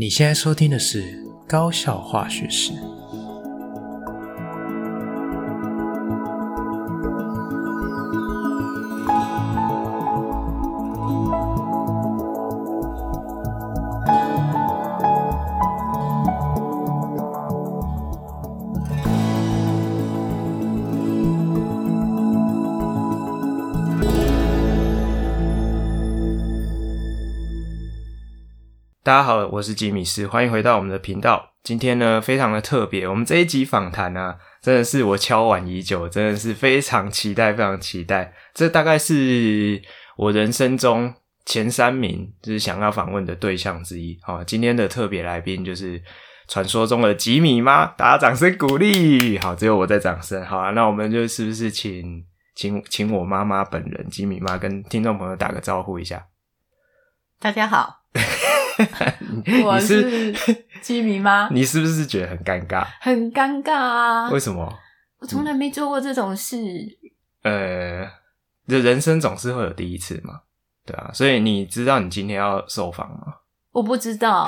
你现在收听的是《高效化学史》。大家好，我是吉米斯，欢迎回到我们的频道。今天呢，非常的特别，我们这一集访谈呢，真的是我敲碗已久，真的是非常期待，非常期待。这大概是我人生中前三名，就是想要访问的对象之一。好，今天的特别来宾就是传说中的吉米妈，大家掌声鼓励。好，只有我在掌声。好啊，那我们就是不是请请请我妈妈本人吉米妈跟听众朋友打个招呼一下？大家好。我是居民吗，你是不是觉得很尴尬？很尴尬啊！为什么？我从来没做过这种事。呃，这人生总是会有第一次嘛，对啊。所以你知道你今天要受访吗？我不知道。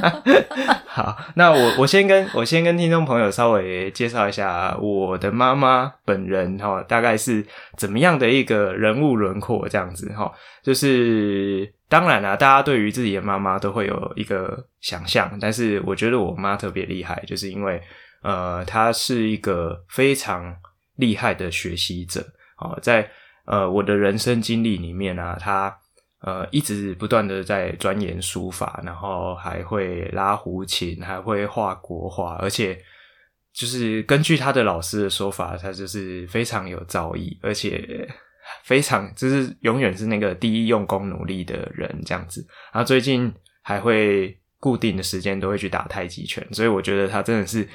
好，那我我先跟我先跟听众朋友稍微介绍一下我的妈妈本人哈，大概是怎么样的一个人物轮廓这样子哈，就是。当然啦、大家对于自己的妈妈都会有一个想象，但是我觉得我妈特别厉害，就是因为呃，她是一个非常厉害的学习者啊、哦，在呃我的人生经历里面啊，她呃一直不断的在钻研书法，然后还会拉胡琴，还会画国画，而且就是根据他的老师的说法，他就是非常有造诣，而且。非常就是永远是那个第一用功努力的人这样子，然后最近还会固定的时间都会去打太极拳，所以我觉得他真的是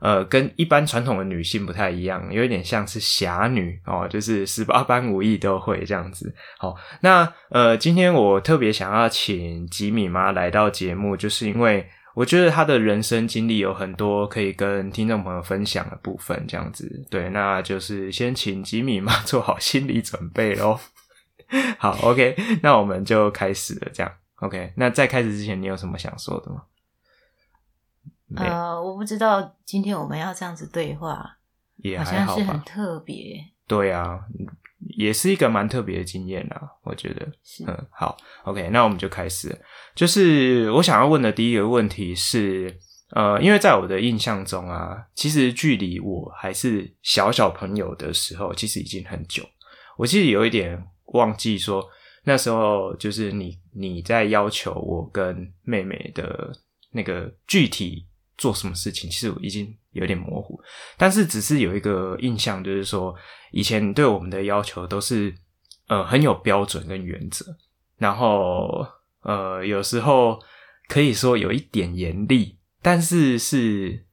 呃跟一般传统的女性不太一样，有一点像是侠女哦，就是十八般武艺都会这样子。好，那呃今天我特别想要请吉米妈来到节目，就是因为。我觉得她的人生经历有很多可以跟听众朋友分享的部分，这样子，对，那就是先请吉米妈做好心理准备咯。好，OK，那我们就开始了，这样，OK。那在开始之前，你有什么想说的吗？呃，我不知道今天我们要这样子对话，也还好，好像是很特别。对啊。也是一个蛮特别的经验啊，我觉得。是嗯，好，OK，那我们就开始。就是我想要问的第一个问题是，呃，因为在我的印象中啊，其实距离我还是小小朋友的时候，其实已经很久。我其实有一点忘记说，那时候就是你你在要求我跟妹妹的那个具体做什么事情，其实我已经有点模糊。但是只是有一个印象，就是说。以前对我们的要求都是，呃，很有标准跟原则，然后，呃，有时候可以说有一点严厉，但是是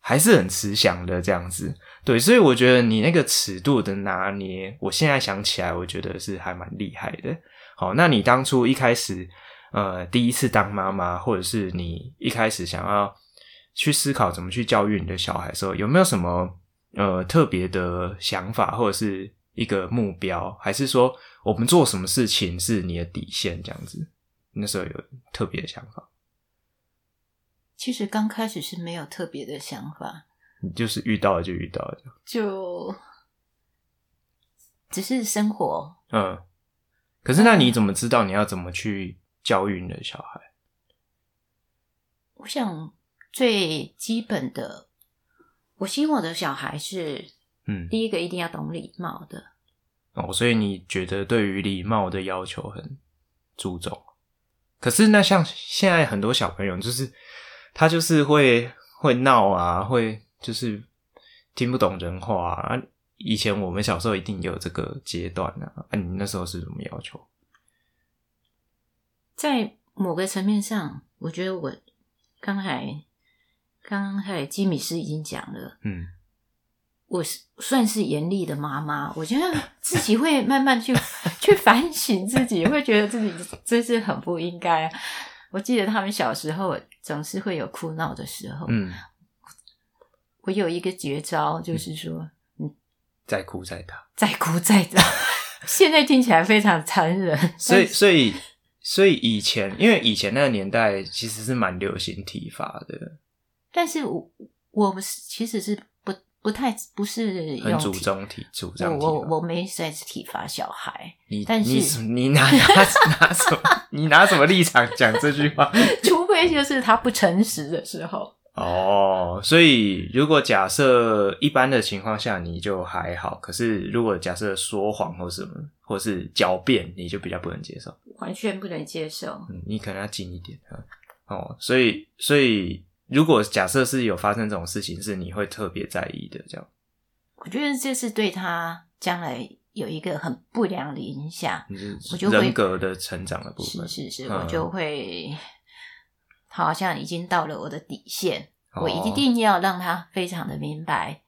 还是很慈祥的这样子。对，所以我觉得你那个尺度的拿捏，我现在想起来，我觉得是还蛮厉害的。好，那你当初一开始，呃，第一次当妈妈，或者是你一开始想要去思考怎么去教育你的小孩的时候，有没有什么？呃，特别的想法或者是一个目标，还是说我们做什么事情是你的底线这样子？那时候有特别的想法？其实刚开始是没有特别的想法，你就是遇到了就遇到了，就只是生活。嗯，可是那你怎么知道你要怎么去教育你的小孩？我想最基本的。我希望我的小孩是，嗯，第一个一定要懂礼貌的。嗯、哦，所以你觉得对于礼貌的要求很注重？可是那像现在很多小朋友，就是他就是会会闹啊，会就是听不懂人话啊。以前我们小时候一定有这个阶段啊，啊，你那时候是怎么要求？在某个层面上，我觉得我刚才。刚刚还有吉米斯已经讲了，嗯，我是算是严厉的妈妈，我觉得自己会慢慢去 去反省自己，会觉得自己真是很不应该。我记得他们小时候总是会有哭闹的时候，嗯，我有一个绝招，就是说，嗯，再哭再打，再哭再打。现在听起来非常残忍，所以所以。所以以前，因为以前那个年代其实是蛮流行体罚的，但是我我不是，其实是不不太不是用很主张体主张体我我我没在体罚小孩，你但是你你拿拿拿什么？你拿什么立场讲这句话？除非就是他不诚实的时候。哦，所以如果假设一般的情况下你就还好，可是如果假设说谎或什么，或是狡辩，你就比较不能接受，完全不能接受。嗯，你可能要近一点哦。所以所以如果假设是有发生这种事情，是你会特别在意的，这样。我觉得这是对他将来有一个很不良的影响，我就人格的成长的部分。是是是，我就会。他好像已经到了我的底线，哦、我一定要让他非常的明白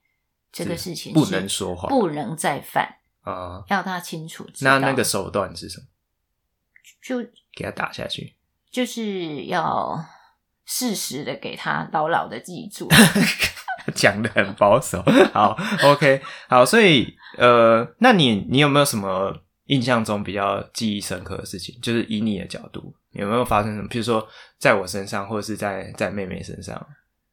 这个事情不能说谎，不能再犯啊，哦、要他清楚知道。那那个手段是什么？就给他打下去，就是要适时的给他牢牢的记住。讲的很保守，好，OK，好，所以呃，那你你有没有什么印象中比较记忆深刻的事情？就是以你的角度。有没有发生什么？比如说，在我身上，或者是在在妹妹身上？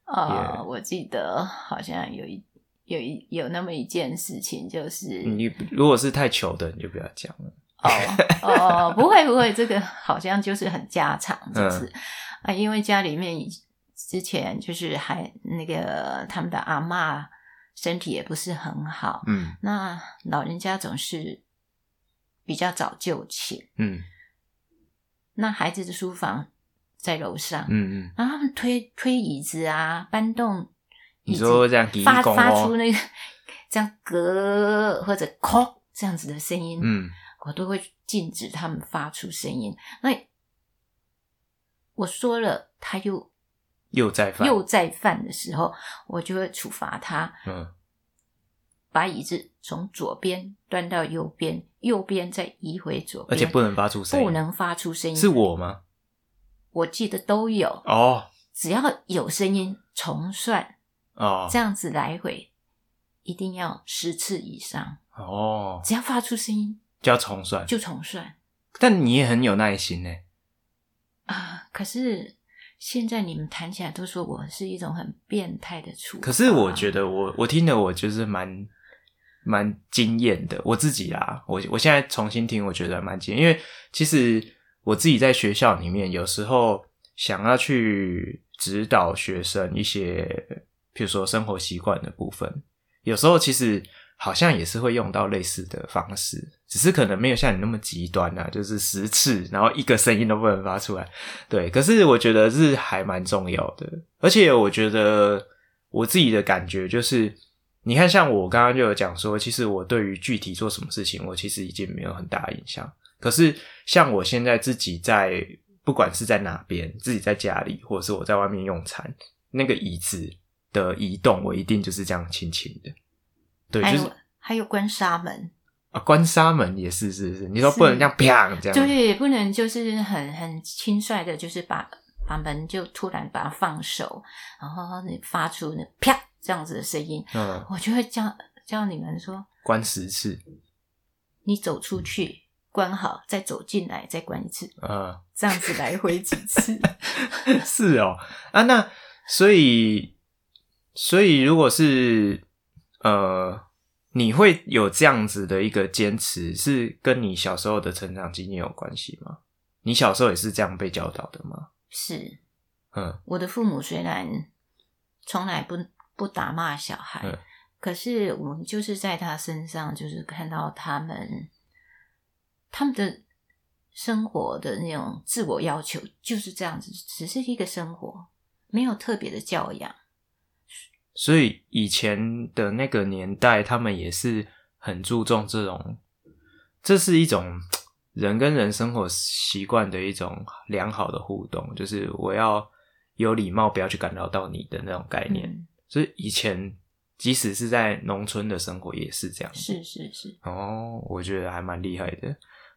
啊、呃，我记得好像有一有一有那么一件事情，就是你如果是太糗的，你就不要讲了。哦哦，不会不会，这个好像就是很家常，就是、嗯、啊，因为家里面之前就是还那个他们的阿嬷身体也不是很好，嗯，那老人家总是比较早就寝，嗯。那孩子的书房在楼上，嗯嗯，然后他们推推椅子啊，搬动椅子，你说这样发发出那个 这样咯或者哐这样子的声音，嗯，我都会禁止他们发出声音。那我说了，他又又在犯又在犯的时候，我就会处罚他，嗯。把椅子从左边端到右边，右边再移回左边，而且不能发出声音，不能发出声音。是我吗？我记得都有哦。只要有声音，重算哦。这样子来回，一定要十次以上哦。只要发出声音，就要重算，就重算。但你也很有耐心呢。啊，可是现在你们谈起来都说我是一种很变态的处。可是我觉得我我听的我就是蛮。蛮惊艳的，我自己啊，我我现在重新听，我觉得蛮惊艳，因为其实我自己在学校里面，有时候想要去指导学生一些，譬如说生活习惯的部分，有时候其实好像也是会用到类似的方式，只是可能没有像你那么极端啊，就是十次，然后一个声音都不能发出来。对，可是我觉得是还蛮重要的，而且我觉得我自己的感觉就是。你看，像我刚刚就有讲说，其实我对于具体做什么事情，我其实已经没有很大的印象。可是，像我现在自己在，不管是在哪边，自己在家里，或者是我在外面用餐，那个椅子的移动，我一定就是这样轻轻的。对，还有就是还有关纱门啊，关纱门也是，是是？你说不能这样啪这样，对，不能就是很很轻率的，就是把把门就突然把它放手，然后你发出那啪。这样子的声音，嗯，我就会叫叫你们说，关十次，你走出去关好，再走进来再关一次，嗯，这样子来回几次，是哦，啊，那所以所以如果是呃，你会有这样子的一个坚持，是跟你小时候的成长经验有关系吗？你小时候也是这样被教导的吗？是，嗯，我的父母虽然从来不。不打骂小孩，嗯、可是我们就是在他身上，就是看到他们他们的生活的那种自我要求就是这样子，只是一个生活，没有特别的教养。所以以前的那个年代，他们也是很注重这种，这是一种人跟人生活习惯的一种良好的互动，就是我要有礼貌，不要去干扰到你的那种概念。嗯所以以前，即使是在农村的生活也是这样。是是是。哦，我觉得还蛮厉害的。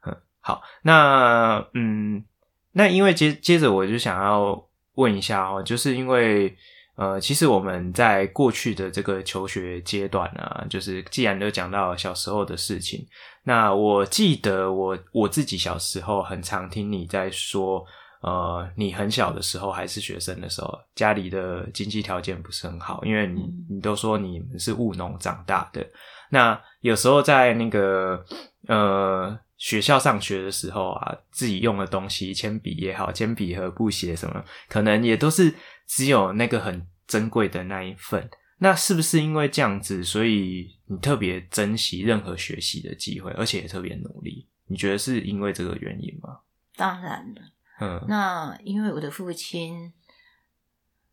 嗯，好，那嗯，那因为接接着我就想要问一下哦，就是因为呃，其实我们在过去的这个求学阶段啊，就是既然都讲到小时候的事情，那我记得我我自己小时候很常听你在说，呃，你很小的时候还是学生的时候，家里的经济条件不是很好，因为你你都说你们是务农长大的，那有时候在那个呃。学校上学的时候啊，自己用的东西，铅笔也好，铅笔和布鞋什么，可能也都是只有那个很珍贵的那一份。那是不是因为这样子，所以你特别珍惜任何学习的机会，而且也特别努力？你觉得是因为这个原因吗？当然了，嗯，那因为我的父亲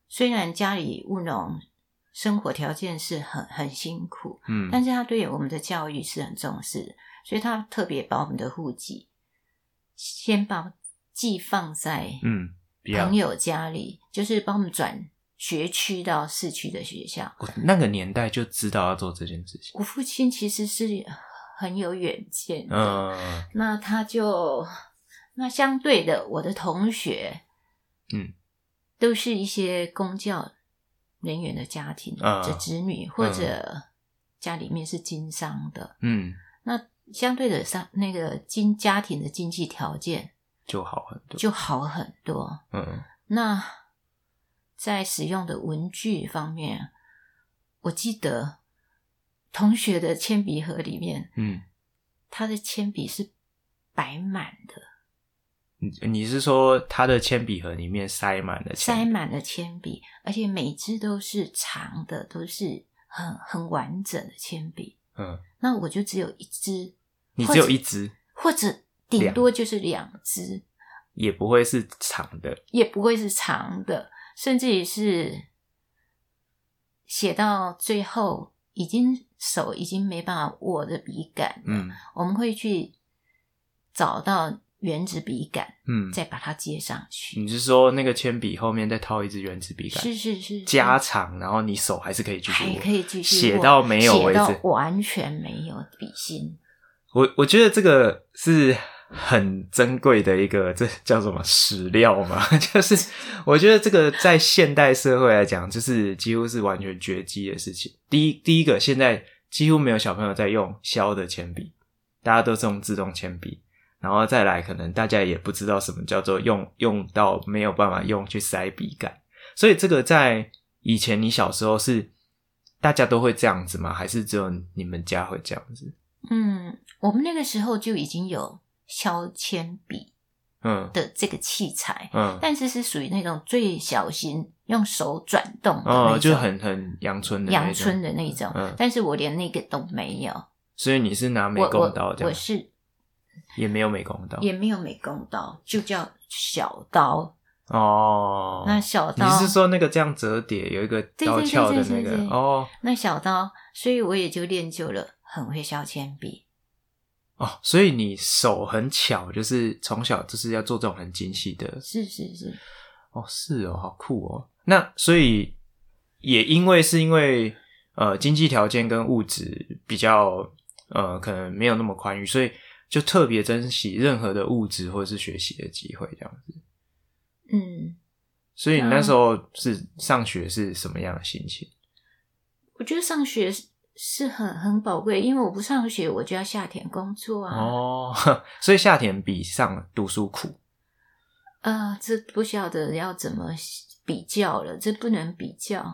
虽然家里务农，生活条件是很很辛苦，嗯，但是他对我们的教育是很重视。所以他特别把我们的户籍先把寄放在嗯朋友家里，嗯、就是帮我们转学区到市区的学校。那个年代就知道要做这件事情。我父亲其实是很有远见的，嗯，那他就那相对的，我的同学嗯，都是一些公教人员的家庭的子女，嗯、或者家里面是经商的，嗯，那。相对的上，那个经家庭的经济条件就好很多，就好很多。嗯，那在使用的文具方面，我记得同学的铅笔盒里面，嗯，他的铅笔是摆满的。你你是说他的铅笔盒里面塞满了塞满了铅笔，而且每支都是长的，都是很很完整的铅笔。嗯，那我就只有一支。你只有一支，或者顶多就是两支，也不会是长的，也不会是长的，甚至于是写到最后，已经手已经没办法握的笔杆，嗯，我们会去找到原子笔杆，嗯，再把它接上去。你是说那个铅笔后面再套一支原子笔杆？是是是，加长，然后你手还是可以继续握，还可以继续写到没有为止，写到完全没有笔芯。我我觉得这个是很珍贵的一个，这叫什么史料嘛？就是我觉得这个在现代社会来讲，就是几乎是完全绝迹的事情。第一，第一个，现在几乎没有小朋友在用削的铅笔，大家都是用自动铅笔。然后再来，可能大家也不知道什么叫做用用到没有办法用去塞笔杆。所以这个在以前你小时候是大家都会这样子吗？还是只有你们家会这样子？嗯，我们那个时候就已经有削铅笔，嗯的这个器材，嗯，嗯但是是属于那种最小型，用手转动的那种，哦，就很很阳春的阳春的那种，嗯，但是我连那个都没有，所以你是拿美工刀这样？我，是也没有美工刀，也没有美工刀，就叫小刀哦。那小刀，你是说那个这样折叠有一个刀鞘的那个哦？那小刀，所以我也就练就了。很会削铅笔哦，所以你手很巧，就是从小就是要做这种很精细的。是是是，哦是哦，好酷哦。那所以也因为是因为呃经济条件跟物质比较呃可能没有那么宽裕，所以就特别珍惜任何的物质或者是学习的机会这样子。嗯，所以你那时候是上学是什么样的心情？我觉得上学是。很很宝贵，因为我不上学，我就要下田工作啊。哦，所以下田比上读书苦。呃，这不晓得要怎么比较了，这不能比较。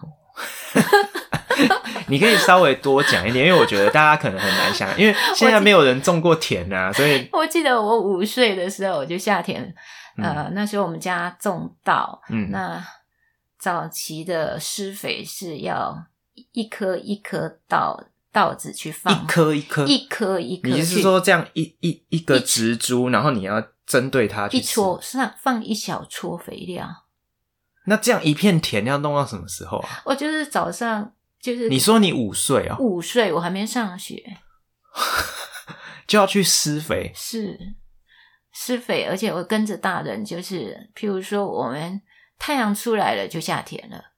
你可以稍微多讲一点，因为我觉得大家可能很难想，因为 现在没有人种过田啊，所以。我记得我五岁的时候我就下田，呃，嗯、那时候我们家种稻，嗯，那早期的施肥是要。一颗一颗稻稻子去放，一颗一颗，一颗一颗。你是说这样一一一个植株，然后你要针对它去一撮上放一小撮肥料？那这样一片田要弄到什么时候啊？我就是早上，就是你说你五岁啊？五岁我还没上学，就要去施肥，是施肥，而且我跟着大人，就是譬如说我们太阳出来了就下田了。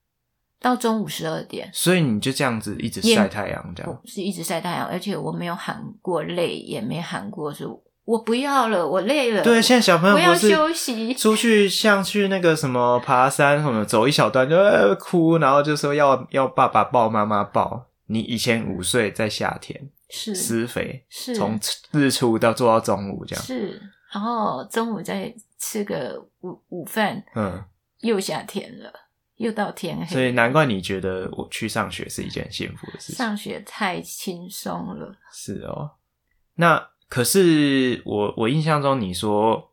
到中午十二点，所以你就这样子一直晒太阳，这样是一直晒太阳，而且我没有喊过累，也没喊过说我不要了，我累了。对，现在小朋友我要休息，出去像去那个什么爬山什么，走一小段就哭，然后就说要要爸爸抱，妈妈抱。你以前五岁在夏天是施肥，是从日出到做到中午这样，是，然后中午再吃个午午饭，嗯，又夏天了，又到天黑，所以难怪你觉得我去上学是一件幸福的事情，上学太轻松了，是哦，那。可是我我印象中你说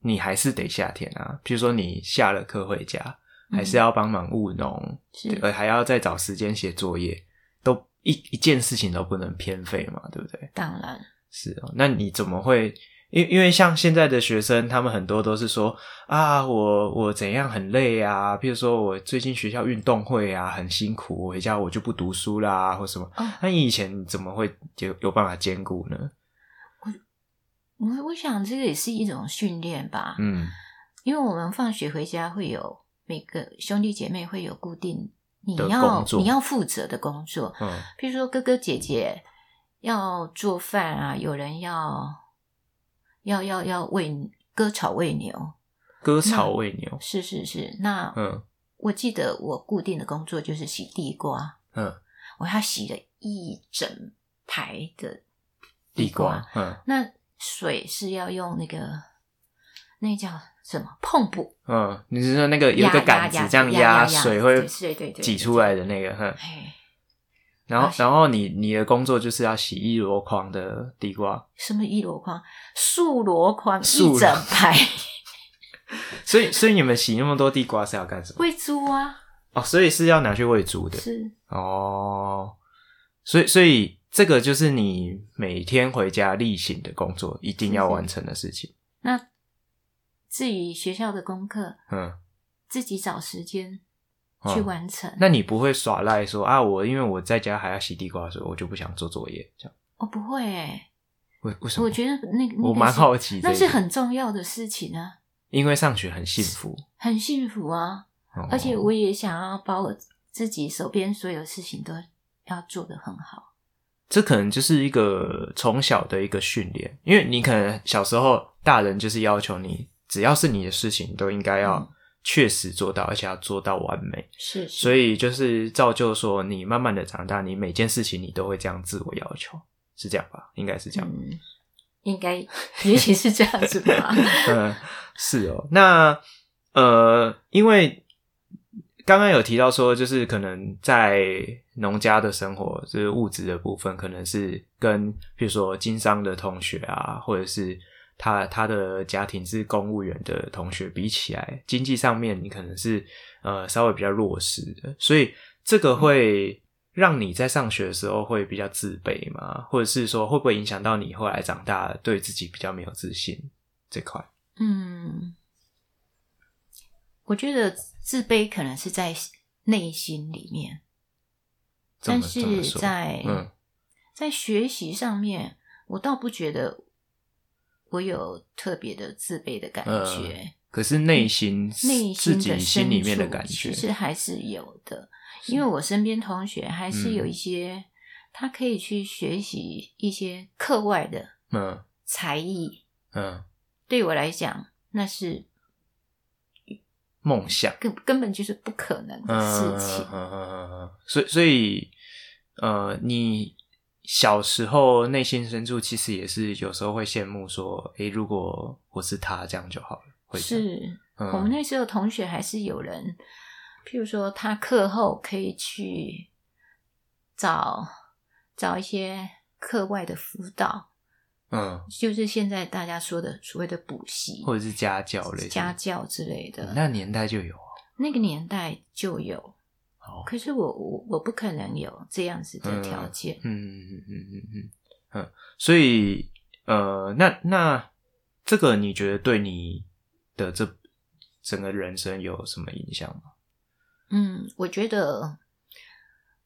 你还是得夏天啊，比如说你下了课回家，嗯、还是要帮忙务农，对，还要再找时间写作业，都一一件事情都不能偏废嘛，对不对？当然是哦。那你怎么会？因因为像现在的学生，他们很多都是说啊，我我怎样很累啊，譬如说我最近学校运动会啊很辛苦，我回家我就不读书啦，或什么。哦、那你以前怎么会有有办法兼顾呢？我我我想这个也是一种训练吧。嗯，因为我们放学回家会有每个兄弟姐妹会有固定你要你要负责的工作。嗯，譬如说哥哥姐姐要做饭啊，有人要。要要要喂割草喂牛，割草喂牛是是是。那嗯，我记得我固定的工作就是洗地瓜。嗯，我要洗了一整排的地瓜。嗯，那水是要用那个那叫什么碰布？嗯，你是说那个有一个杆子这样压水会挤出来的那个？哼。然后，然后你你的工作就是要洗一箩筐的地瓜。什么一箩筐？数箩筐，一整排。所以，所以你们洗那么多地瓜是要干什么？喂猪啊！哦，所以是要拿去喂猪的。是哦，所以，所以这个就是你每天回家例行的工作，一定要完成的事情。那至于学校的功课，嗯，自己找时间。去完成、哦。那你不会耍赖说啊？我因为我在家还要洗地瓜的时候，我就不想做作业这样。我、哦、不会诶。为为什么？我觉得那个、那个、我蛮好奇，那是很重要的事情啊。因为上学很幸福，很幸福啊！哦、而且我也想要把我自己手边所有事情都要做得很好。这可能就是一个从小的一个训练，因为你可能小时候大人就是要求你，只要是你的事情，都应该要、嗯。确实做到，而且要做到完美，是，是，所以就是造就说，你慢慢的长大，你每件事情你都会这样自我要求，是这样吧？应该是这样，嗯，应该 也许是这样子吧。嗯，是哦。那呃，因为刚刚有提到说，就是可能在农家的生活，就是物质的部分，可能是跟比如说经商的同学啊，或者是。他他的家庭是公务员的同学，比起来经济上面你可能是呃稍微比较弱势的，所以这个会让你在上学的时候会比较自卑吗？或者是说会不会影响到你后来长大对自己比较没有自信这块？嗯，我觉得自卑可能是在内心里面，但是在嗯在学习上面，我倒不觉得。我有特别的自卑的感觉，呃、可是内心、内心的心里面的感觉，其实还是有的。因为我身边同学还是有一些，嗯、他可以去学习一些课外的嗯才艺，嗯，对我来讲那是梦想，根根本就是不可能的事情。嗯嗯嗯嗯，所以所以呃你。小时候内心深处其实也是有时候会羡慕说，诶，如果我是他这样就好了。会是，嗯、我们那时候同学还是有人，譬如说他课后可以去找找一些课外的辅导，嗯，就是现在大家说的所谓的补习或者是家教类家教之类的。那年代就有，那个年代就有。可是我我我不可能有这样子的条件，嗯嗯嗯嗯嗯嗯嗯，所以呃，那那这个你觉得对你的这整个人生有什么影响吗？嗯，我觉得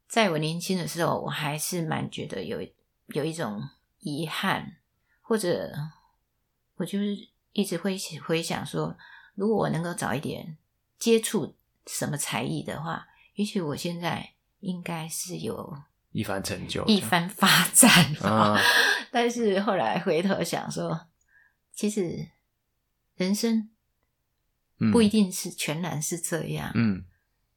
在我年轻的时候，我还是蛮觉得有有一种遗憾，或者我就是一直会回想说，如果我能够早一点接触什么才艺的话。也许我现在应该是有一番成就，一番发展 啊。但是后来回头想说，其实人生不一定是全然是这样。嗯，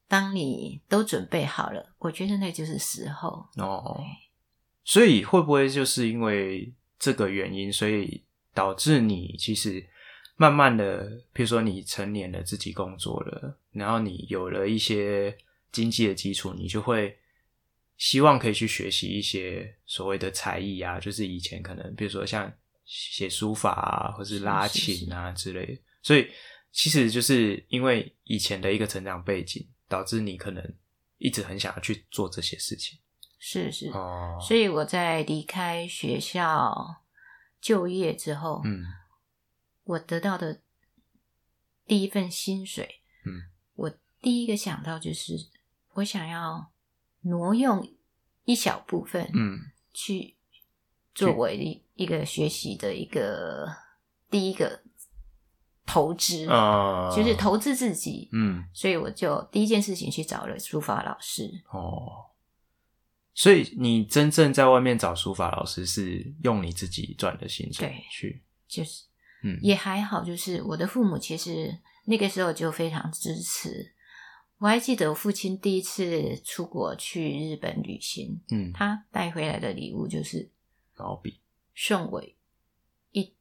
当你都准备好了，我觉得那就是时候哦。所以会不会就是因为这个原因，所以导致你其实慢慢的，譬如说你成年了，自己工作了，然后你有了一些经济的基础，你就会希望可以去学习一些所谓的才艺啊，就是以前可能比如说像写书法啊，或是拉琴啊之类的。所以其实就是因为以前的一个成长背景，导致你可能一直很想要去做这些事情。是是，哦，所以我在离开学校就业之后，嗯，我得到的第一份薪水，嗯，我第一个想到就是我想要挪用一小部分，嗯，去作为一一个学习的一个第一个投资啊，就是投资自己，嗯，所以我就第一件事情去找了书法老师，哦。所以你真正在外面找书法老师，是用你自己赚的薪水去，就是，嗯，也还好。就是我的父母其实那个时候就非常支持。我还记得我父亲第一次出国去日本旅行，嗯，他带回来的礼物就是毛笔，送我一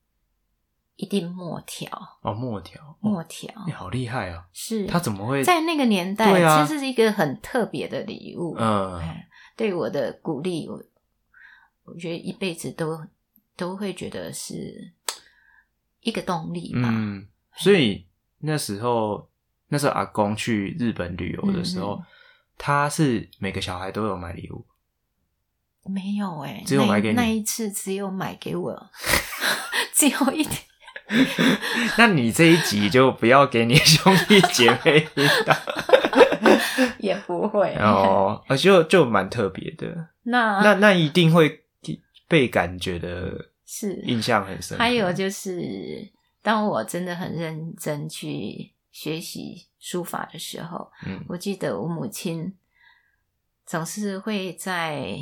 一定墨条。哦，墨条，墨条，你好厉害啊！是他怎么会在那个年代？对啊，这是一个很特别的礼物，嗯。对我的鼓励，我我觉得一辈子都都会觉得是一个动力吧。嗯，所以那时候那时候阿公去日本旅游的时候，嗯、他是每个小孩都有买礼物？没有哎、欸，只有买给你那，那一次，只有买给我，只有一点。那你这一集就不要给你兄弟姐妹听到。也不会哦，就就蛮特别的。那那那一定会被感觉的，是印象很深。还有就是，当我真的很认真去学习书法的时候，嗯，我记得我母亲总是会在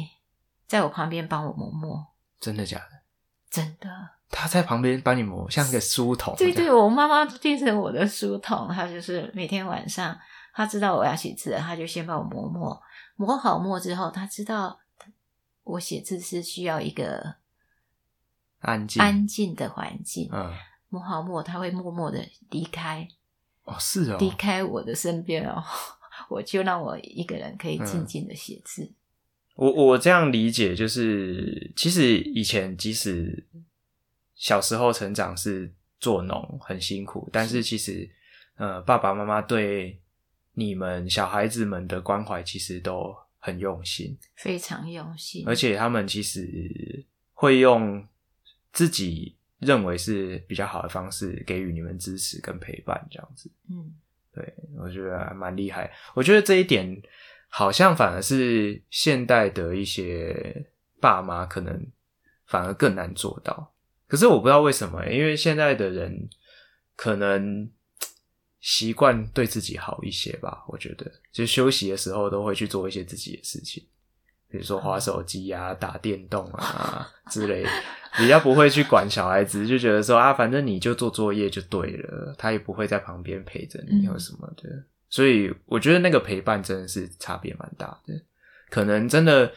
在我旁边帮我磨墨。真的假的？真的。他在旁边帮你磨，像个书童。对对，我妈妈变成我的书童，她就是每天晚上。她知道我要写字了，他就先帮我磨墨，磨好墨之后，她知道我写字是需要一个安静安静的环境。嗯，磨好墨，她会默默的离开。哦，是哦，离开我的身边哦，我就让我一个人可以静静的写字。嗯，我我这样理解，就是其实以前即使小时候成长是做农很辛苦，但是其实呃，爸爸妈妈对。你们小孩子们的关怀其实都很用心，非常用心，而且他们其实会用自己认为是比较好的方式给予你们支持跟陪伴，这样子。嗯，对，我觉得还蛮厉害。我觉得这一点好像反而是现代的一些爸妈可能反而更难做到。可是我不知道为什么，因为现在的人可能。习惯对自己好一些吧，我觉得，就休息的时候都会去做一些自己的事情，比如说滑手机啊、打电动啊之类，比较不会去管小孩子，就觉得说啊，反正你就做作业就对了，他也不会在旁边陪着你或什么的，所以我觉得那个陪伴真的是差别蛮大的，可能真的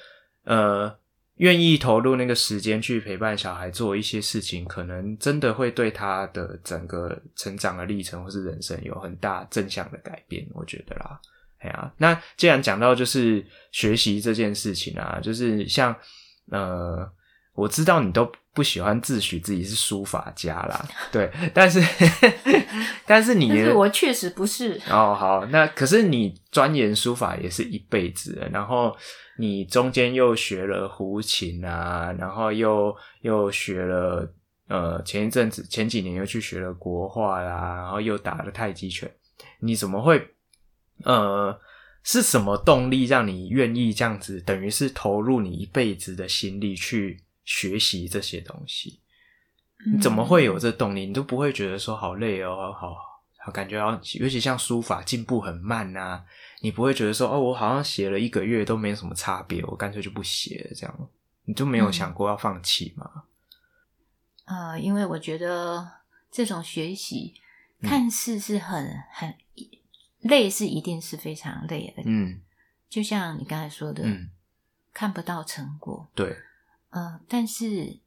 呃。愿意投入那个时间去陪伴小孩做一些事情，可能真的会对他的整个成长的历程或是人生有很大正向的改变，我觉得啦。哎呀，那既然讲到就是学习这件事情啊，就是像呃，我知道你都不喜欢自诩自己是书法家啦，对，但是 但是你，但是我确实不是哦。好，那可是你钻研书法也是一辈子了，然后。你中间又学了胡琴啊，然后又又学了呃，前一阵子前几年又去学了国画啦，然后又打了太极拳。你怎么会呃，是什么动力让你愿意这样子？等于是投入你一辈子的心力去学习这些东西。你怎么会有这动力？你都不会觉得说好累哦，好好感觉好，尤其像书法进步很慢啊，你不会觉得说哦，我好像写了一个月都没什么差别，我干脆就不写了这样，你就没有想过要放弃吗？啊、嗯呃，因为我觉得这种学习看似是很、嗯、很累，是一定是非常累的。嗯，就像你刚才说的，嗯，看不到成果，对，呃，但是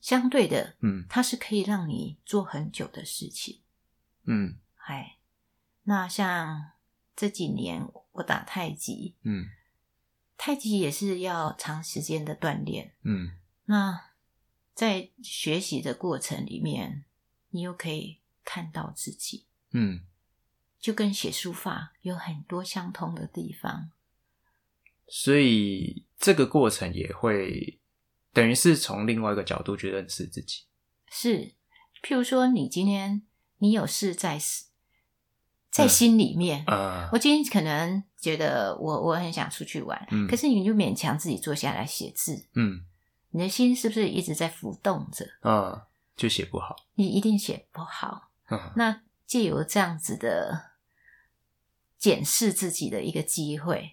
相对的，嗯，它是可以让你做很久的事情。嗯，嗨，那像这几年我打太极，嗯，太极也是要长时间的锻炼，嗯，那在学习的过程里面，你又可以看到自己，嗯，就跟写书法有很多相通的地方，所以这个过程也会等于是从另外一个角度去认识自己，是，譬如说你今天。你有事在在心里面，嗯嗯、我今天可能觉得我我很想出去玩，嗯、可是你就勉强自己坐下来写字，嗯，你的心是不是一直在浮动着？嗯，就写不好，你一定写不好。嗯、那借由这样子的检视自己的一个机会，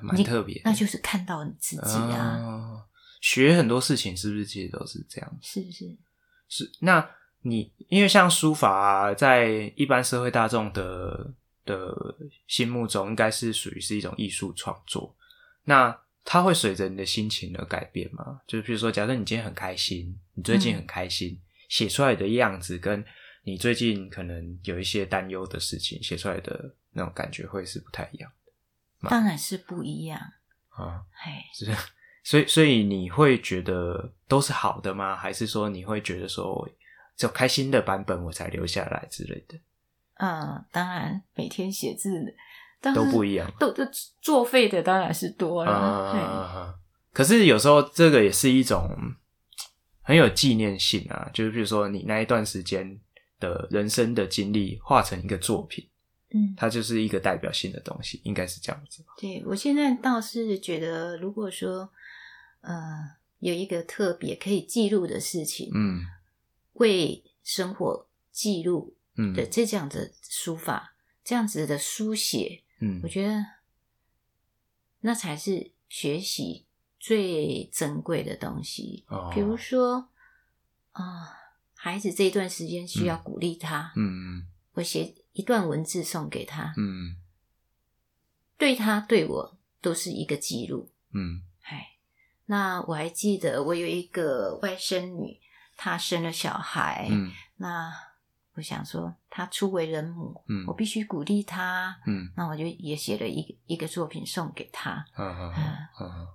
蛮特别，那就是看到你自己啊。嗯、学很多事情是不是其实都是这样？是是是，那。你因为像书法啊，在一般社会大众的的心目中，应该是属于是一种艺术创作。那它会随着你的心情而改变吗？就是比如说，假设你今天很开心，你最近很开心，写、嗯、出来的样子跟你最近可能有一些担忧的事情写出来的那种感觉，会是不太一样的。当然是不一样啊，嘿，是，所以所以你会觉得都是好的吗？还是说你会觉得说？就开心的版本我才留下来之类的。嗯，当然每天写字都不一样，都都作废的当然是多了。可是有时候这个也是一种很有纪念性啊，就是比如说你那一段时间的人生的经历化成一个作品，嗯，它就是一个代表性的东西，应该是这样子。对，我现在倒是觉得，如果说呃有一个特别可以记录的事情，嗯。为生活记录嗯的这这样的书法，嗯、这样子的书写，嗯，我觉得那才是学习最珍贵的东西。哦、比如说啊、呃，孩子这一段时间需要鼓励他，嗯嗯，我写一段文字送给他，嗯，对他对我都是一个记录，嗯，哎，那我还记得我有一个外甥女。她生了小孩，嗯，那我想说她初为人母，嗯，我必须鼓励她，嗯，那我就也写了一个一个作品送给她，嗯嗯嗯，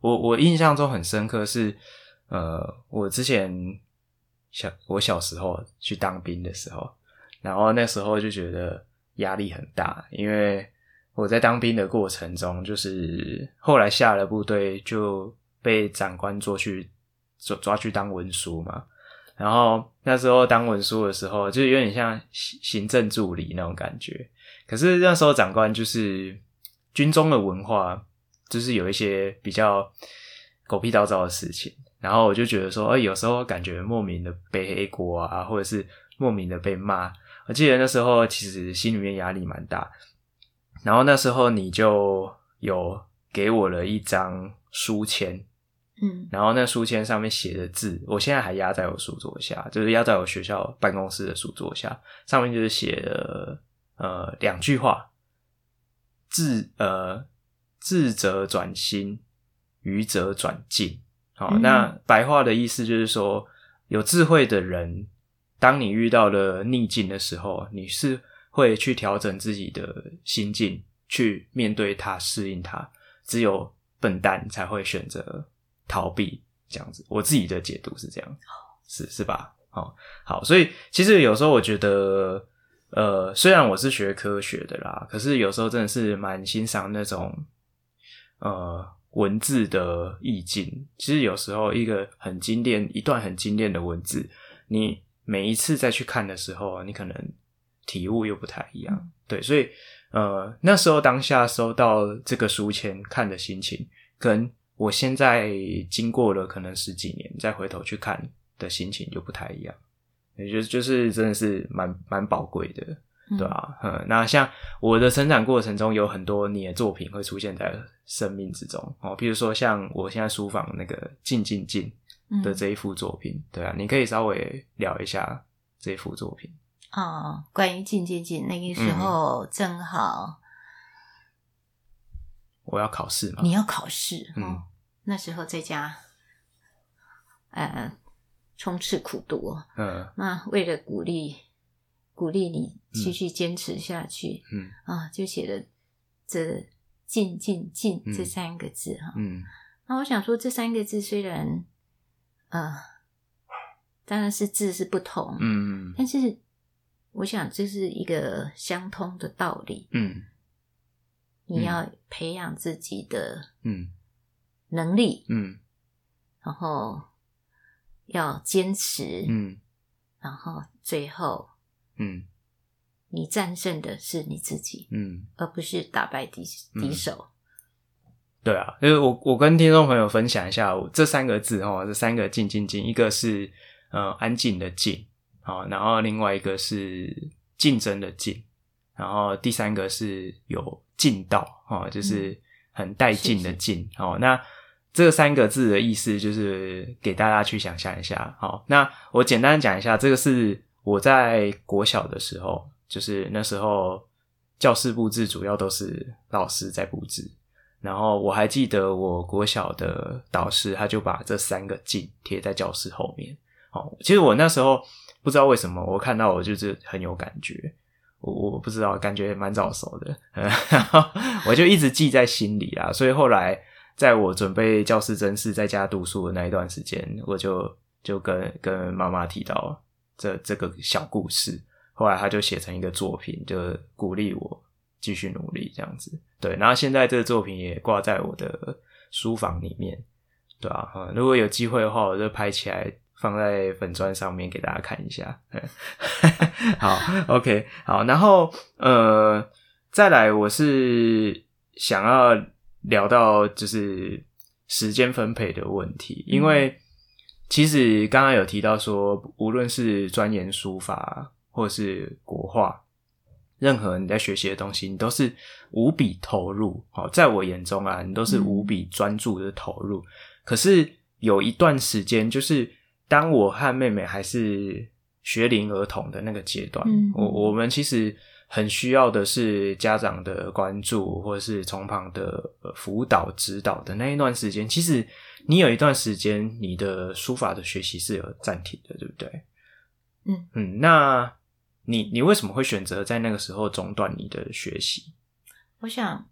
我我印象中很深刻是，呃，我之前小我小时候去当兵的时候，然后那时候就觉得压力很大，因为我在当兵的过程中，就是后来下了部队就被长官捉去。抓抓去当文书嘛，然后那时候当文书的时候，就有点像行政助理那种感觉。可是那时候长官就是军中的文化，就是有一些比较狗屁倒灶的事情。然后我就觉得说，哎，有时候感觉莫名的背黑锅啊，或者是莫名的被骂。我记得那时候其实心里面压力蛮大。然后那时候你就有给我了一张书签。嗯，然后那书签上面写的字，我现在还压在我书桌下，就是压在我学校办公室的书桌下。上面就是写了呃两句话：智呃智者转心，愚者转境。好，嗯、那白话的意思就是说，有智慧的人，当你遇到了逆境的时候，你是会去调整自己的心境，去面对它，适应它。只有笨蛋才会选择。逃避这样子，我自己的解读是这样，是是吧？好，好，所以其实有时候我觉得，呃，虽然我是学科学的啦，可是有时候真的是蛮欣赏那种，呃，文字的意境。其实有时候一个很经典，一段很精炼的文字，你每一次再去看的时候，你可能体悟又不太一样。嗯、对，所以呃，那时候当下收到这个书签看的心情跟。我现在经过了可能十几年，再回头去看的心情就不太一样。也就就是真的是蛮蛮宝贵的，对、啊？嗯，那像我的成长过程中，有很多你的作品会出现在生命之中哦，比如说像我现在书房那个“静静静”的这一幅作品，嗯、对啊，你可以稍微聊一下这一幅作品哦。关于“静静静”，那个时候正好我要考试嘛，你要考试，嗯、哦，那时候在家，呃。充斥苦读，嗯，那为了鼓励鼓励你继续坚持下去，嗯。啊，就写了这“进进进”这三个字哈，嗯，那我想说这三个字虽然，呃，当然是字是不同，嗯，但是我想这是一个相通的道理，嗯，你要培养自己的嗯。能力，嗯，然后。要坚持，嗯，然后最后，嗯，你战胜的是你自己，嗯，而不是打败敌敌手。对啊，因为我我跟听众朋友分享一下这三个字哦，这三个静静静，一个是呃安静的静，好，然后另外一个是竞争的竞，然后第三个是有劲道，哦，就是很带劲的劲，哦，那。这三个字的意思就是给大家去想象一下。好，那我简单讲一下，这个是我在国小的时候，就是那时候教室布置主要都是老师在布置，然后我还记得我国小的导师他就把这三个“镜”贴在教室后面。哦，其实我那时候不知道为什么，我看到我就是很有感觉，我我不知道，感觉蛮早熟的，我就一直记在心里啊，所以后来。在我准备教师甄试在家读书的那一段时间，我就就跟跟妈妈提到这这个小故事，后来他就写成一个作品，就鼓励我继续努力这样子。对，然后现在这个作品也挂在我的书房里面，对啊，嗯，如果有机会的话，我就拍起来放在粉砖上面给大家看一下。好，OK，好，然后呃，再来我是想要。聊到就是时间分配的问题，因为其实刚刚有提到说，无论是钻研书法或是国画，任何你在学习的东西，你都是无比投入。好，在我眼中啊，你都是无比专注的投入。嗯。可是有一段时间，就是当我和妹妹还是学龄儿童的那个阶段，嗯，我我们其实。很需要的是家长的关注，或者是从旁的辅导指导的那一段时间。其实你有一段时间，你的书法的学习是有暂停的，对不对？嗯嗯，那你你为什么会选择在那个时候中断你的学习？我想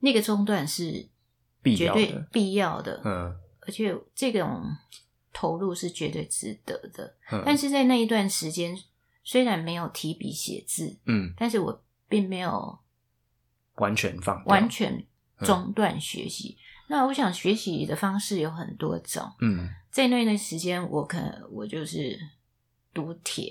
那个中断是必绝对必要的，嗯，而且这种投入是绝对值得的。嗯，但是在那一段时间。虽然没有提笔写字，嗯，但是我并没有完全放完全中断学习。嗯、那我想学习的方式有很多种，嗯，在那段时间，我可能我就是读帖，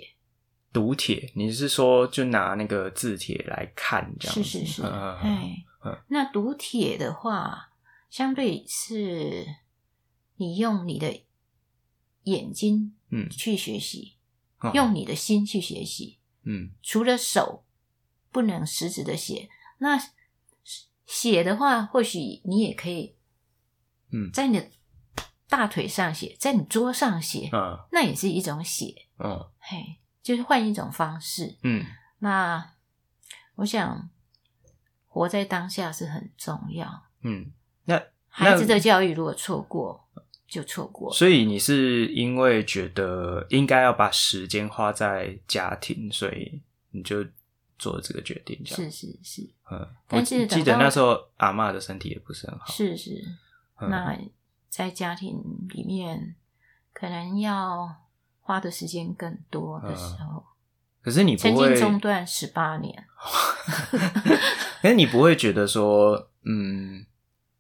读帖。你是说就拿那个字帖来看这样子？是是是，哎、那读帖的话，相对是你用你的眼睛，嗯，去学习。用你的心去学习，嗯，除了手不能实质的写，那写的话，或许你也可以，嗯，在你的大腿上写，在你桌上写，嗯，那也是一种写，嗯，嘿，就是换一种方式，嗯，那我想活在当下是很重要，嗯，那孩子的教育如果错过。就错过，所以你是因为觉得应该要把时间花在家庭，所以你就做了这个决定。是是是，嗯，但是记得那时候阿妈的身体也不是很好。是是，嗯，那在家庭里面可能要花的时间更多的时候，嗯，可是你不会曾经中断十八年，可是你不会觉得说，嗯。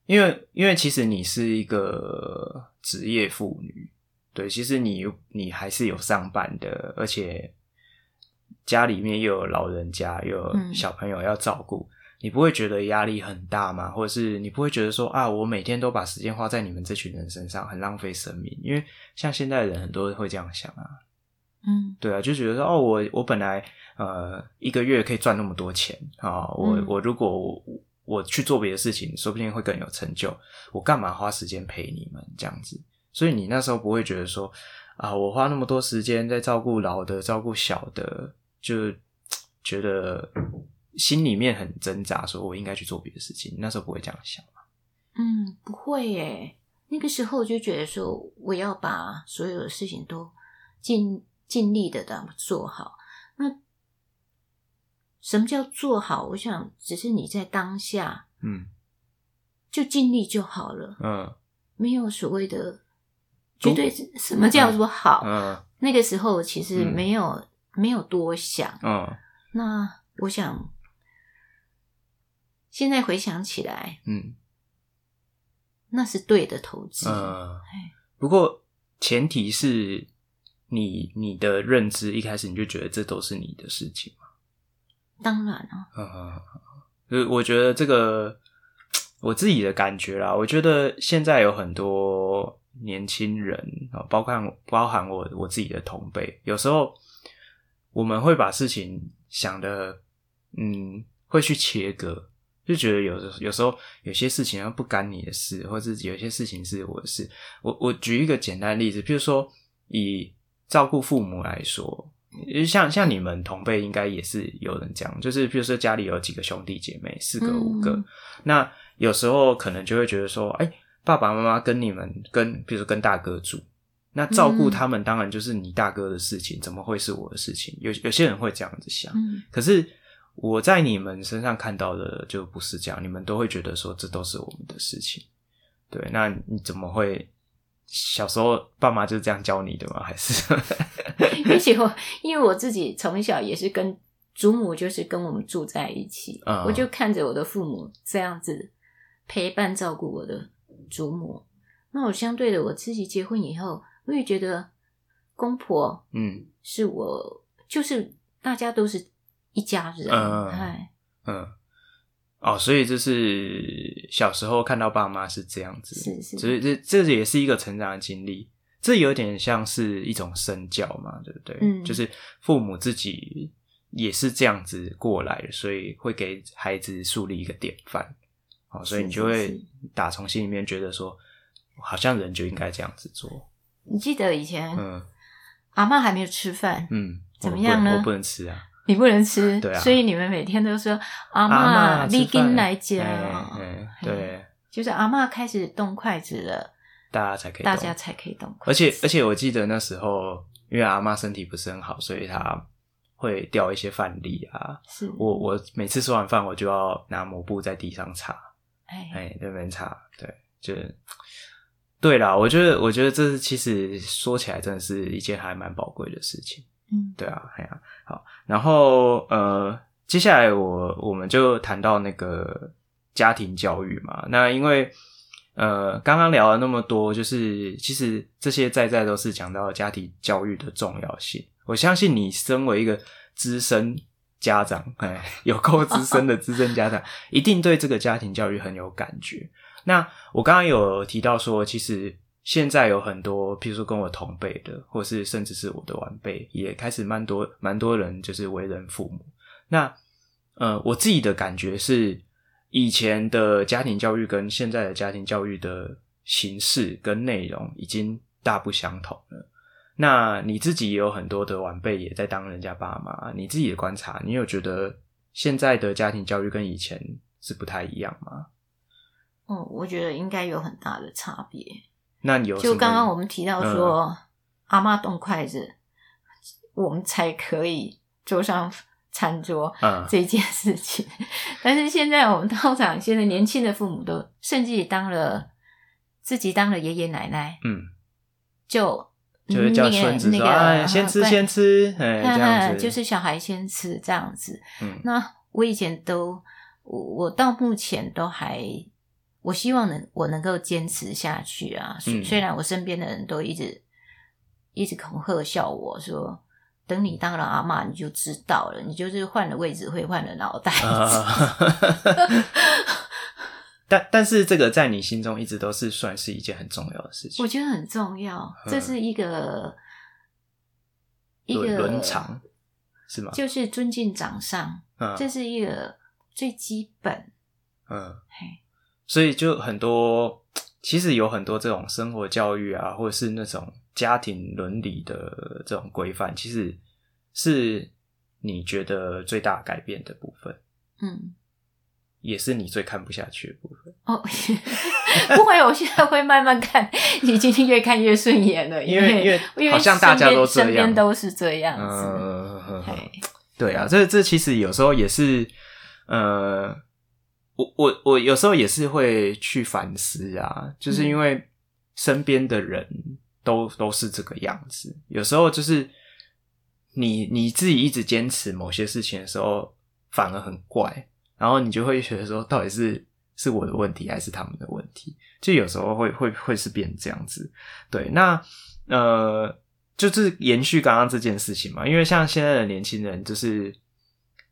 因为，因为其实你是一个职业妇女，对，其实你你还是有上班的，而且家里面又有老人家，又有小朋友要照顾，嗯、你不会觉得压力很大吗？或者是你不会觉得说啊，我每天都把时间花在你们这群人身上，很浪费生命？因为像现在的人很多人会这样想啊，嗯，对啊，就觉得说哦，我我本来呃一个月可以赚那么多钱啊，我、嗯、我如果我去做别的事情，说不定会更有成就，我干嘛花时间陪你们这样子？所以你那时候不会觉得说啊，我花那么多时间在照顾老的，照顾小的，就 觉得心里面很挣扎，说我应该去做别的事情。那时候不会这样想吗？嗯，不会耶。那个时候就觉得说，我要把所有的事情都尽尽力的做好。那什么叫做好？我想，只是你在当下，嗯，就尽力就好了。嗯，没有所谓的。绝对什么叫做好？嗯，嗯，那个时候其实没有、嗯、没有多想。嗯，那我想现在回想起来，嗯，那是对的投资。嗯，不过前提是你你的认知一开始你就觉得这都是你的事情吗？当然了。嗯嗯嗯，我觉得这个我自己的感觉啦，我觉得现在有很多。年轻人啊，包括包含我我自己的同辈，有时候我们会把事情想的，嗯，会去切割，就觉得有有时候有些事情不干你的事，或者有些事情是我的事。我我举一个简单的例子，比如说以照顾父母来说，像像你们同辈应该也是有人这样，就是比如说家里有几个兄弟姐妹，四个五个，嗯、那有时候可能就会觉得说，哎。爸爸妈妈跟你们跟，比如说跟大哥住，那照顾他们当然就是你大哥的事情，嗯、怎么会是我的事情？有有些人会这样子想，嗯、可是我在你们身上看到的就不是这样，你们都会觉得说这都是我们的事情。对，那你怎么会小时候爸妈就是这样教你的吗？还是？而且我因为我自己从小也是跟祖母就是跟我们住在一起，嗯、我就看着我的父母这样子陪伴照顾我的。祖母，那我相对的，我自己结婚以后，我也觉得公婆，嗯，是我，嗯、就是大家都是一家人，嗯，哎，嗯，哦，所以就是小时候看到爸妈是这样子，是是，所以这这也是一个成长的经历，这有点像是一种身教嘛，对不对？嗯，就是父母自己也是这样子过来的，所以会给孩子树立一个典范。哦，所以你就会打从心里面觉得说，好像人就应该这样子做。你记得以前，嗯，阿妈还没有吃饭，嗯，怎么样呢？我不能吃啊，你不能吃，对啊。所以你们每天都说阿嬷你跟来讲，对，就是阿嬷开始动筷子了，大家才可以，大家才可以动筷子。而且而且我记得那时候，因为阿嬷身体不是很好，所以她会掉一些饭粒啊。是我我每次吃完饭，我就要拿抹布在地上擦。哎，那边擦，对，就对啦。我觉得，我觉得这是其实说起来，真的是一件还蛮宝贵的事情。对啊，哎呀，好。然后呃，接下来我我们就谈到那个家庭教育嘛。那因为呃，刚刚聊了那么多，就是其实这些在在都是讲到家庭教育的重要性。我相信你身为一个资深。家长，哎，有够资深的资深家长，一定对这个家庭教育很有感觉。那我刚刚有提到说，其实现在有很多，譬如说跟我同辈的，或是甚至是我的晚辈，也开始蛮多蛮多人就是为人父母。那呃，我自己的感觉是，以前的家庭教育跟现在的家庭教育的形式跟内容已经大不相同了。那你自己也有很多的晚辈也在当人家爸妈，你自己的观察，你有觉得现在的家庭教育跟以前是不太一样吗？嗯，我觉得应该有很大的差别。那有就刚刚我们提到说，嗯、阿妈动筷子，我们才可以坐上餐桌，嗯，这件事情。但是现在我们通常现在年轻的父母都甚至当了自己当了爷爷奶奶，嗯，就。就是叫孙子说：“那个、哎，先吃，先吃，哎，这样子，就是小孩先吃这样子。嗯，那我以前都，我我到目前都还，我希望能我能够坚持下去啊。嗯、虽然我身边的人都一直一直恐吓笑我说，等你当了阿妈，你就知道了。你就是换了位置，会换了脑袋。但但是这个在你心中一直都是算是一件很重要的事情。我觉得很重要，这是一个、嗯、一个伦常，是吗？就是尊敬长上，嗯，这是一个最基本。嗯，嘿，所以就很多，其实有很多这种生活教育啊，或者是那种家庭伦理的这种规范，其实是你觉得最大改变的部分。嗯。也是你最看不下去的部分哦，不会，我现在会慢慢看，已经越看越顺眼了，因为因为好像大家都这样，身边都是这样子。嗯，对啊，这这其实有时候也是，呃，我我我有时候也是会去反思啊，就是因为身边的人都都是这个样子，有时候就是你你自己一直坚持某些事情的时候，反而很怪。然后你就会觉得说，到底是是我的问题还是他们的问题？就有时候会会会是变这样子。对，那呃，就是延续刚刚这件事情嘛。因为像现在的年轻人，就是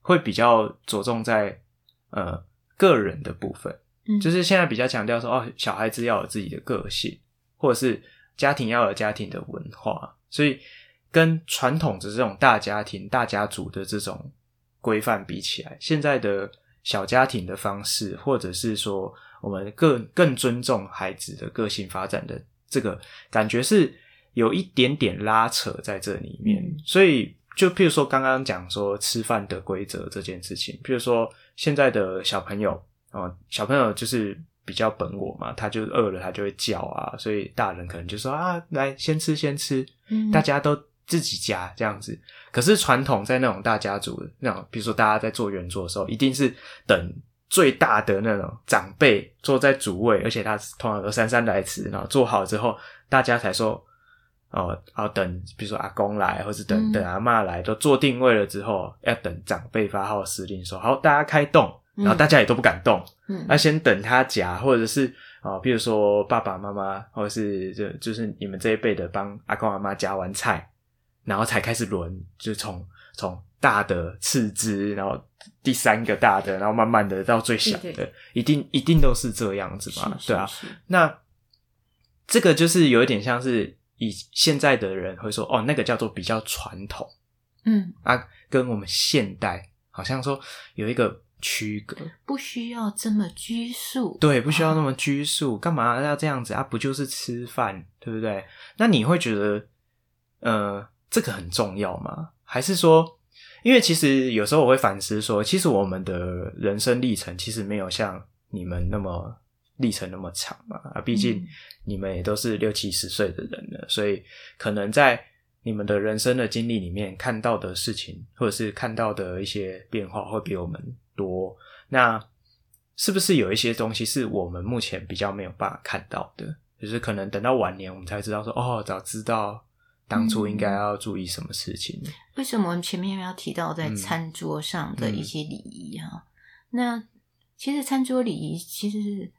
会比较着重在呃个人的部分，嗯，就是现在比较强调说，哦，小孩子要有自己的个性，或者是家庭要有家庭的文化，所以跟传统的这种大家庭、大家族的这种规范比起来，现在的。小家庭的方式，或者是说我们更更尊重孩子的个性发展的这个感觉是有一点点拉扯在这里面。嗯、所以，就譬如说刚刚讲说吃饭的规则这件事情，譬如说现在的小朋友啊、呃，小朋友就是比较本我嘛，他就饿了他就会叫啊，所以大人可能就说啊，来先吃先吃，嗯、大家都。自己夹这样子，可是传统在那种大家族那种，比如说大家在做圆桌的时候，一定是等最大的那种长辈坐在主位，而且他通常都姗姗来迟，然后坐好之后，大家才说哦，要等，比如说阿公来，或是等、嗯、等阿妈来，都做定位了之后，要等长辈发号施令说好，大家开动，然后大家也都不敢动，嗯，那先等他夹，或者是啊，比如说爸爸妈妈，或者是就就是你们这一辈的帮阿公阿妈夹完菜。然后才开始轮，就从从大的次之，然后第三个大的，然后慢慢的到最小的，对对，一定一定都是这样子嘛，对啊。那这个就是有一点像是以现在的人会说，哦，那个叫做比较传统，嗯啊，跟我们现代好像说有一个区隔，不需要这么拘束，对，不需要那么拘束，干嘛要这样子啊？不就是吃饭，对不对？那你会觉得，呃。这个很重要吗？还是说，因为其实有时候我会反思说，其实我们的人生历程其实没有像你们那么历程那么长嘛。啊，毕竟你们也都是六七十岁的人了，所以可能在你们的人生的经历里面看到的事情，或者是看到的一些变化会比我们多。那是不是有一些东西是我们目前比较没有办法看到的？就是可能等到晚年我们才知道说，哦，早知道。当初应该要注意什么事情？为什么我们前面要提到在餐桌上的一些礼仪哈？嗯、那其实餐桌礼仪其实是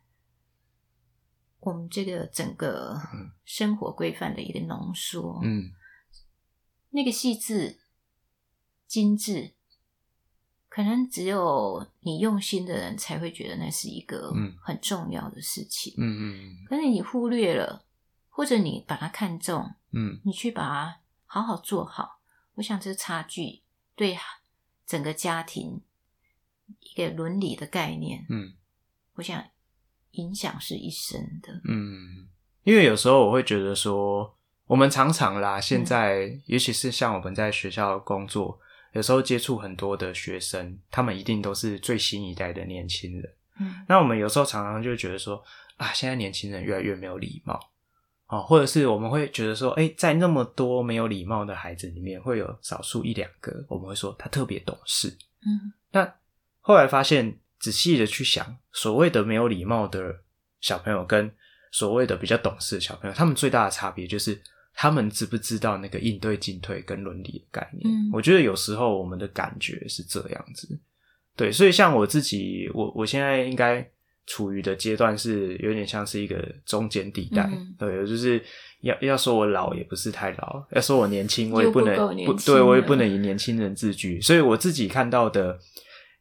我们这个整个生活规范的一个浓缩。嗯，那个细致、精致，可能只有你用心的人才会觉得那是一个很重要的事情。嗯嗯嗯。可是你忽略了，或者你把它看重。嗯，你去把它好好做好，我想这个差距对整个家庭一个伦理的概念，嗯，我想影响是一生的。嗯，因为有时候我会觉得说，我们常常啦，现在、嗯、尤其是像我们在学校工作，有时候接触很多的学生，他们一定都是最新一代的年轻人。嗯，那我们有时候常常就会觉得说，啊，现在年轻人越来越没有礼貌。哦，或者是我们会觉得说，诶，在那么多没有礼貌的孩子里面，会有少数一两个，我们会说他特别懂事。嗯，那后来发现，仔细的去想，所谓的没有礼貌的小朋友，跟所谓的比较懂事的小朋友，他们最大的差别就是，他们知不知道那个应对进退跟伦理的概念。嗯，我觉得有时候我们的感觉是这样子。对，所以像我自己，我我现在应该处于的阶段是有点像是一个中间地带，嗯、对，就是要要说我老也不是太老，要说我年轻我也不能不，不对我也不能以年轻人自居，所以我自己看到的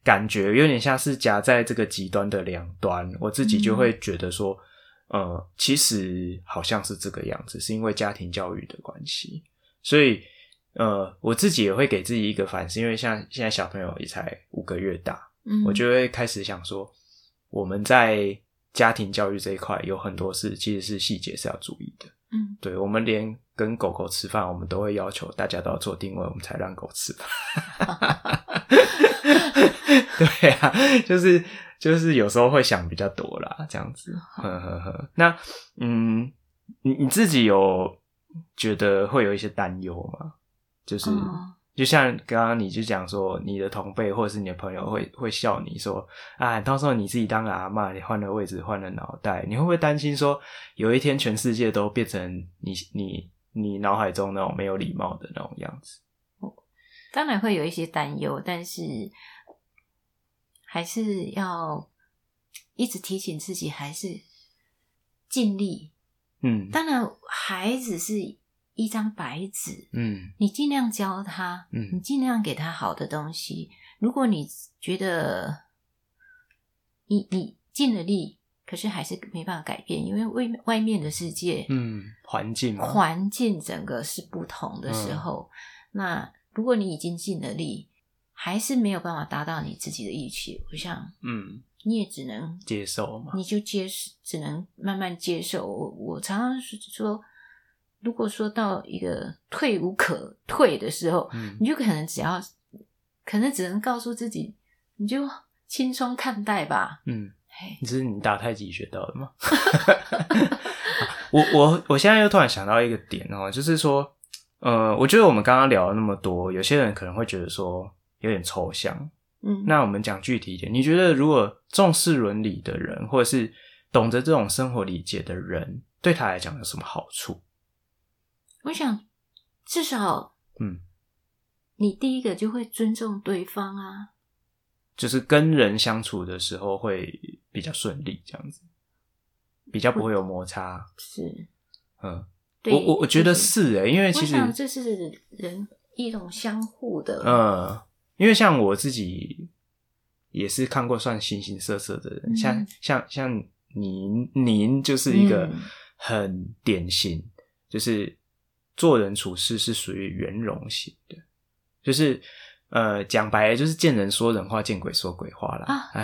感觉有点像是夹在这个极端的两端，我自己就会觉得说，嗯、呃，其实好像是这个样子，是因为家庭教育的关系，所以呃，我自己也会给自己一个反思，因为像现在小朋友也才五个月大，嗯，我就会开始想说。我们在家庭教育这一块有很多事，其实是细节是要注意的。嗯，对，我们连跟狗狗吃饭，我们都会要求大家都要做定位，我们才让狗吃饭。对啊，就是就是有时候会想比较多啦，这样子。呵呵呵。那嗯，你你自己有觉得会有一些担忧吗？就是。哦就像刚刚你就讲说，你的同辈或者是你的朋友会会笑你说，啊，到时候你自己当了阿妈，你换了位置，换了脑袋，你会不会担心说，有一天全世界都变成你你你脑海中那种没有礼貌的那种样子？当然会有一些担忧，但是还是要一直提醒自己，还是尽力。嗯，当然孩子是。一张白纸，嗯，你尽量教他，嗯，你尽量给他好的东西。如果你觉得你你尽了力，可是还是没办法改变，因为外外面的世界，嗯，环境环境整个是不同的时候，嗯，那如果你已经尽了力，还是没有办法达到你自己的预期，我想，嗯，你也只能接受嘛，你就接受，只能慢慢接受。我我常常说。如果说到一个退无可退的时候，嗯，你就可能只要，可能只能告诉自己，你就轻松看待吧。嗯，你，这是你打太极学到的吗？我我我现在又突然想到一个点哦，就是说，呃，我觉得我们刚刚聊了那么多，有些人可能会觉得说有点抽象。嗯，那我们讲具体一点，你觉得如果重视伦理的人，或者是懂得这种生活理解的人，对他来讲有什么好处？我想，至少，嗯，你第一个就会尊重对方啊，就是跟人相处的时候会比较顺利，这样子，比较不会有摩擦。是，嗯，对我我我觉得是诶、欸，因为其实这是人一种相互的，嗯，因为像我自己也是看过算形形色色的人，嗯、像像像您，您就是一个很典型，嗯、就是。做人处事是属于圆融型的，就是呃，讲白了就是见人说人话，见鬼说鬼话啦。啊，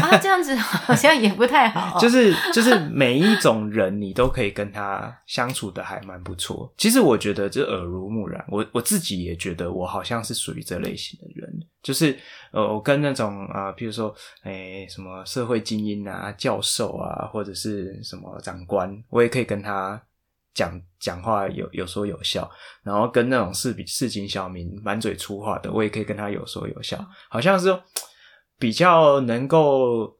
啊，这样子 好像也不太好。就是就是每一种人，你都可以跟他相处的还蛮不错。其实我觉得这耳濡目染，我我自己也觉得我好像是属于这类型的人。就是呃，我跟那种啊、呃，比如说诶什么社会精英啊、教授啊，或者是什么长官，我也可以跟他。讲讲话有有说有笑，然后跟那种市比市井小民满嘴粗话的，我也可以跟他有说有笑，好像是说比较能够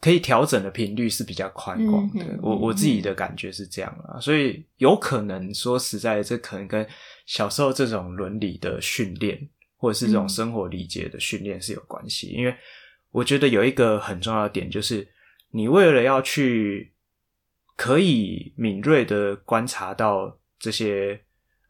可以调整的频率是比较宽广的。嗯、我我自己的感觉是这样啊，所以有可能说实在，这可能跟小时候这种伦理的训练，或者是这种生活理解的训练是有关系。因为我觉得有一个很重要的点，就是你为了要去。可以敏锐的观察到这些，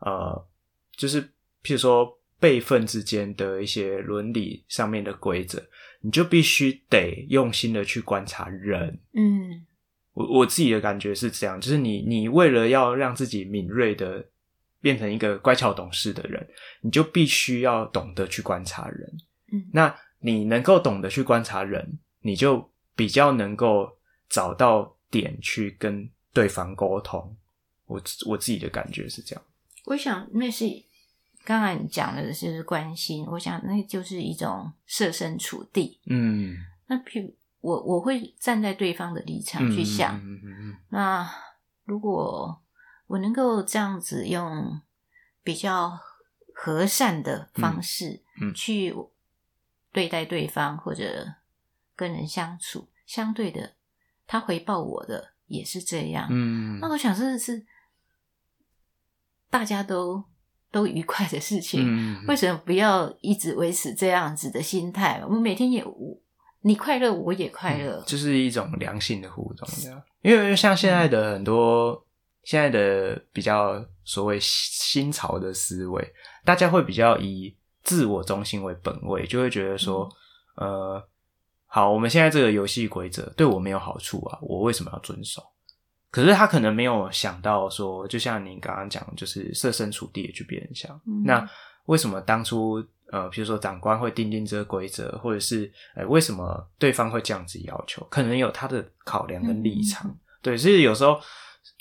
呃，就是譬如说辈分之间的一些伦理上面的规则，你就必须得用心的去观察人。嗯，我我自己的感觉是这样，就是你你为了要让自己敏锐的变成一个乖巧懂事的人，你就必须要懂得去观察人。嗯，那你能够懂得去观察人，你就比较能够找到。点去跟对方沟通，我我自己的感觉是这样。我想那是刚才你讲的是关心，我想那就是一种设身处地。嗯，那譬如我我会站在对方的立场去想，嗯嗯嗯嗯，那如果我能够这样子用比较和善的方式去对待对方，或者跟人相处，相对的。他回报我的也是这样，嗯，那我想真的是大家都都愉快的事情，嗯，为什么不要一直维持这样子的心态？我们每天也你快乐，我也快乐，嗯，就是一种良性的互动，因为像现在的很多，嗯、现在的比较所谓新潮的思维，大家会比较以自我中心为本位，就会觉得说，嗯、呃，好，我们现在这个游戏规则对我没有好处啊，我为什么要遵守？可是他可能没有想到说，就像你刚刚讲，就是设身处地的去别人想，嗯、那为什么当初？呃，比如说长官会定定这个规则，或者是呃，为什么对方会这样子要求？可能有他的考量跟立场。嗯、对，所以有时候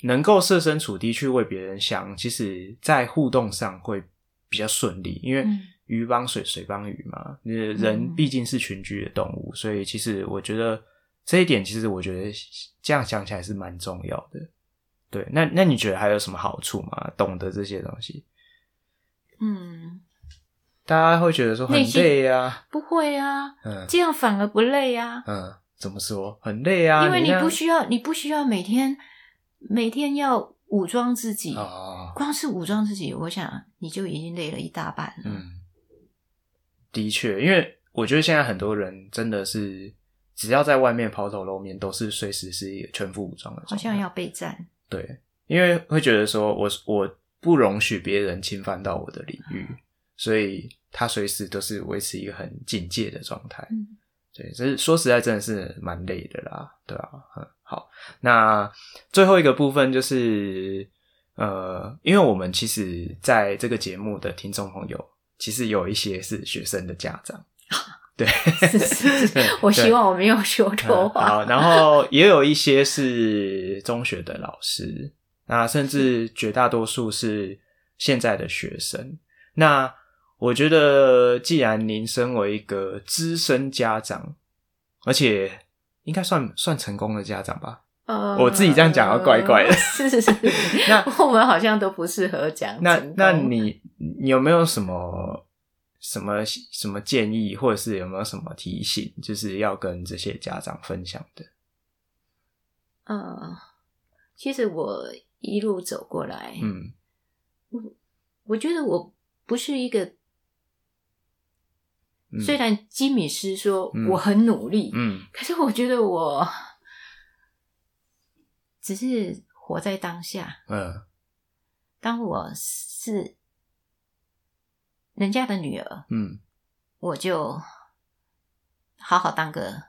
能够设身处地去为别人想，其实在互动上会比较顺利，因为鱼帮水，水帮鱼嘛。人毕竟是群居的动物，所以其实我觉得这一点，其实我觉得这样想起来是蛮重要的。对，那那你觉得还有什么好处吗？懂得这些东西，嗯。大家会觉得说很累呀、啊，不会啊，嗯，这样反而不累啊，嗯，怎么说很累啊？因为你不需要，你，你不需要每天每天要武装自己，哦，光是武装自己，我想你就已经累了一大半了。嗯，的确，因为我觉得现在很多人真的是只要在外面抛头露面，都是随时是一个全副武装的，好像要备战。对，因为会觉得说我我不容许别人侵犯到我的领域，嗯、所以。他随时都是维持一个很警戒的状态，嗯，对，这是说实在真的是蛮累的啦，对啊，嗯，好，那最后一个部分就是，呃，因为我们其实在这个节目的听众朋友，其实有一些是学生的家长，对，是是是，我希望我没有说错话，嗯，好，然后也有一些是中学的老师，那甚至绝大多数是现在的学生，那。我觉得，既然您身为一个资深家长，而且应该算算成功的家长吧，呃，我自己这样讲要怪怪的。是是是，那 我们好像都不适合讲。那那你你有没有什么什么什么建议，或者是有没有什么提醒，就是要跟这些家长分享的？呃，其实我一路走过来，嗯，我我觉得我不是一个。虽然吉米斯说我很努力，嗯，嗯，可是我觉得我只是活在当下。嗯，当我是人家的女儿，嗯，我就好好当个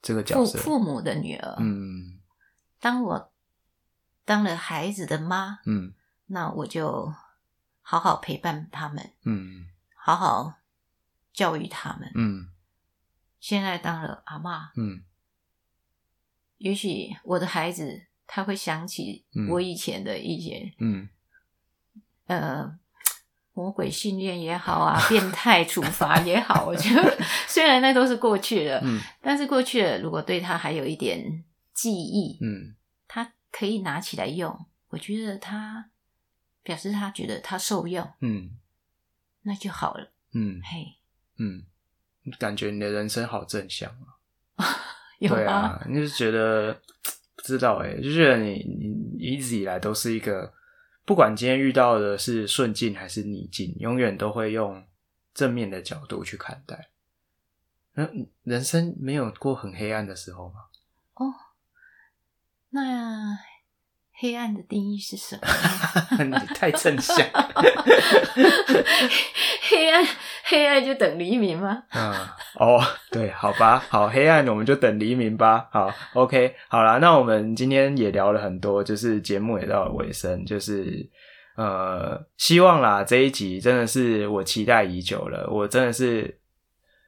这个角色，父父母的女儿。嗯，当我当了孩子的妈，嗯，那我就好好陪伴他们。嗯。好好教育他们。嗯，现在当了阿妈，嗯，也许我的孩子他会想起我以前的一些，嗯，呃，魔鬼训练也好啊，变态处罚也好，我觉得 虽然那都是过去了，嗯，但是过去了，如果对他还有一点记忆，嗯，他可以拿起来用，我觉得他表示他觉得他受用，嗯。那就好了。嗯，嘿，嗯，感觉你的人生好正向啊！对啊，你就是觉得不知道哎，就觉得你你一直以来都是一个，不管今天遇到的是顺境还是逆境，永远都会用正面的角度去看待。那人生没有过很黑暗的时候吗？哦，那。黑暗的定义是什么？你太正向。黑暗，黑暗就等黎明吗？嗯，哦，对，好吧，好，黑暗，我们就等黎明吧。好，OK，好啦，那我们今天也聊了很多，就是节目也到了尾声，就是呃，希望啦，这一集真的是我期待已久了，我真的是，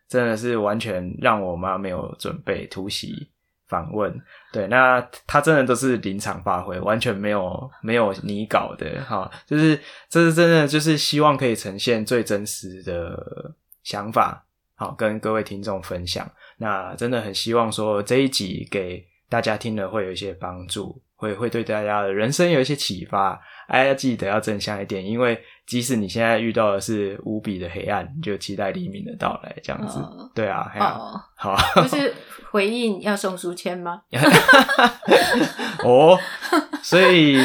真的是完全让我妈没有准备突袭。访问，对，那他真的都是临场发挥，完全没有没有拟稿的，哈，就是这是真的，就是希望可以呈现最真实的想法，好，跟各位听众分享。那真的很希望说这一集给大家听了会有一些帮助，会会对大家的人生有一些启发。哎，要记得要正向一点，因为即使你现在遇到的是无比的黑暗，你就期待黎明的到来，这样子。哦、对啊，好，就是回应要送书签吗？哦，所以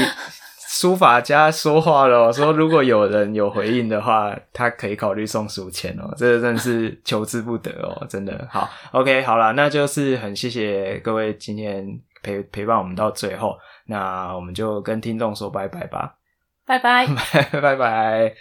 书法家说话了，说如果有人有回应的话，他可以考虑送书签哦。这个真的是求之不得哦，真的好。OK，好了，那就是很谢谢各位今天陪陪伴我们到最后，那我们就跟听众说拜拜吧，拜拜，拜 拜拜。